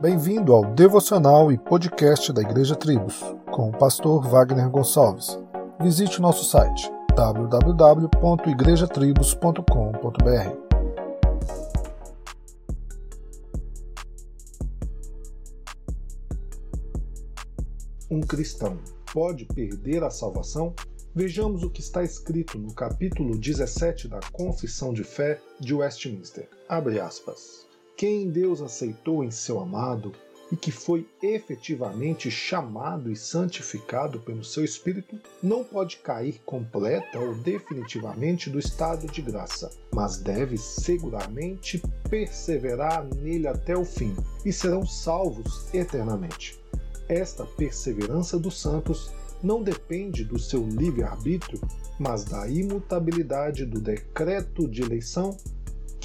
Bem-vindo ao devocional e podcast da Igreja Tribos, com o pastor Wagner Gonçalves. Visite o nosso site www.igrejatribos.com.br. Um cristão pode perder a salvação? Vejamos o que está escrito no capítulo 17 da Confissão de Fé de Westminster. Abre aspas quem Deus aceitou em seu amado e que foi efetivamente chamado e santificado pelo seu Espírito, não pode cair completa ou definitivamente do estado de graça, mas deve seguramente perseverar nele até o fim e serão salvos eternamente. Esta perseverança dos santos não depende do seu livre-arbítrio, mas da imutabilidade do decreto de eleição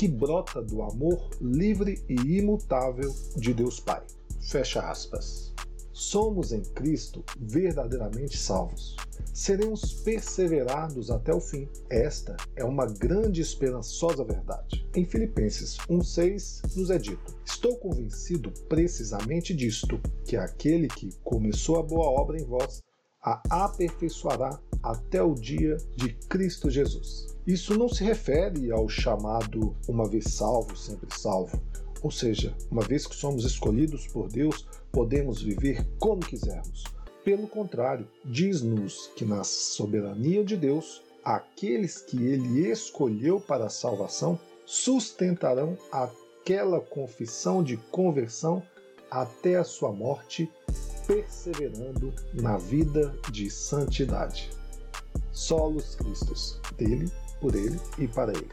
que brota do amor livre e imutável de Deus Pai. Fecha aspas. Somos em Cristo verdadeiramente salvos. Seremos perseverados até o fim. Esta é uma grande e esperançosa verdade. Em Filipenses 1,6 nos é dito: Estou convencido precisamente disto, que aquele que começou a boa obra em vós a aperfeiçoará até o dia de Cristo Jesus. Isso não se refere ao chamado uma vez salvo, sempre salvo. Ou seja, uma vez que somos escolhidos por Deus, podemos viver como quisermos. Pelo contrário, diz-nos que na soberania de Deus, aqueles que ele escolheu para a salvação sustentarão aquela confissão de conversão até a sua morte perseverando na vida de santidade. Solos Cristos, dele, por ele e para ele.